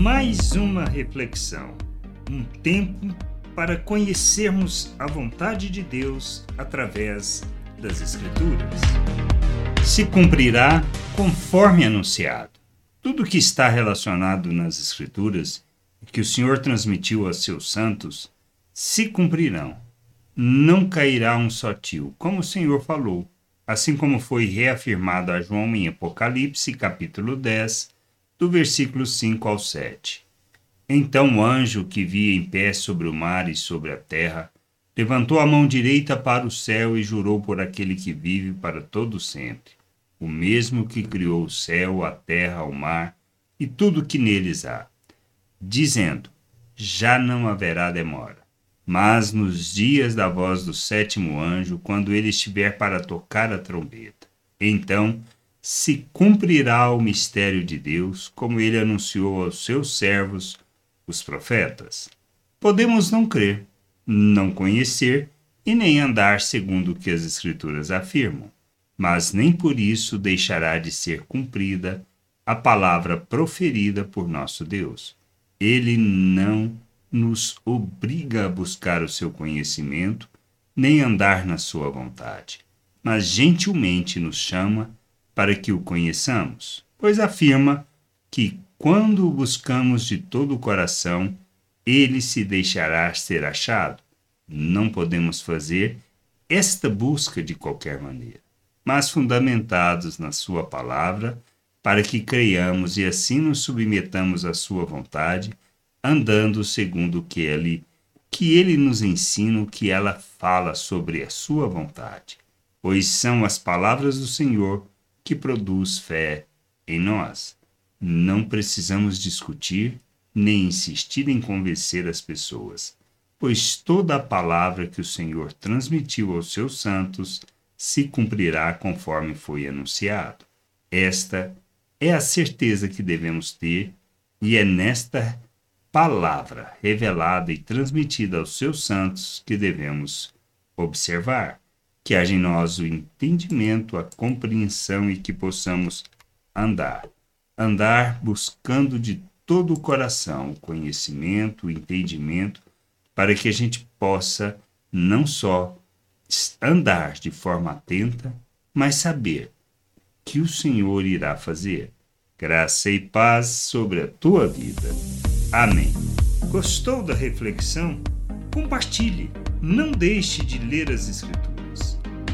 Mais uma reflexão, um tempo para conhecermos a vontade de Deus através das Escrituras. Se cumprirá conforme anunciado. Tudo que está relacionado nas Escrituras que o Senhor transmitiu a seus santos se cumprirão. Não cairá um só tio, como o Senhor falou, assim como foi reafirmado a João em Apocalipse, capítulo 10, do versículo 5 ao 7. Então o anjo que via em pé sobre o mar e sobre a terra levantou a mão direita para o céu e jurou por aquele que vive para todo sempre, o mesmo que criou o céu, a terra, o mar e tudo que neles há, dizendo: Já não haverá demora. Mas nos dias da voz do sétimo anjo, quando ele estiver para tocar a trombeta, então se cumprirá o mistério de Deus, como ele anunciou aos seus servos, os profetas. Podemos não crer, não conhecer e nem andar segundo o que as Escrituras afirmam, mas nem por isso deixará de ser cumprida a palavra proferida por nosso Deus. Ele não nos obriga a buscar o seu conhecimento, nem andar na sua vontade, mas gentilmente nos chama para que o conheçamos, pois afirma que quando o buscamos de todo o coração, ele se deixará ser achado. Não podemos fazer esta busca de qualquer maneira, mas fundamentados na Sua palavra, para que creiamos e assim nos submetamos à Sua vontade, andando segundo o que Ele, que Ele nos ensina, o que ela fala sobre a Sua vontade, pois são as palavras do Senhor que produz fé em nós. Não precisamos discutir nem insistir em convencer as pessoas, pois toda a palavra que o Senhor transmitiu aos seus santos se cumprirá conforme foi anunciado. Esta é a certeza que devemos ter, e é nesta palavra revelada e transmitida aos seus santos que devemos observar que haja em nós o entendimento, a compreensão e que possamos andar. Andar buscando de todo o coração o conhecimento, o entendimento, para que a gente possa não só andar de forma atenta, mas saber que o Senhor irá fazer. Graça e paz sobre a tua vida. Amém. Gostou da reflexão? Compartilhe. Não deixe de ler as Escrituras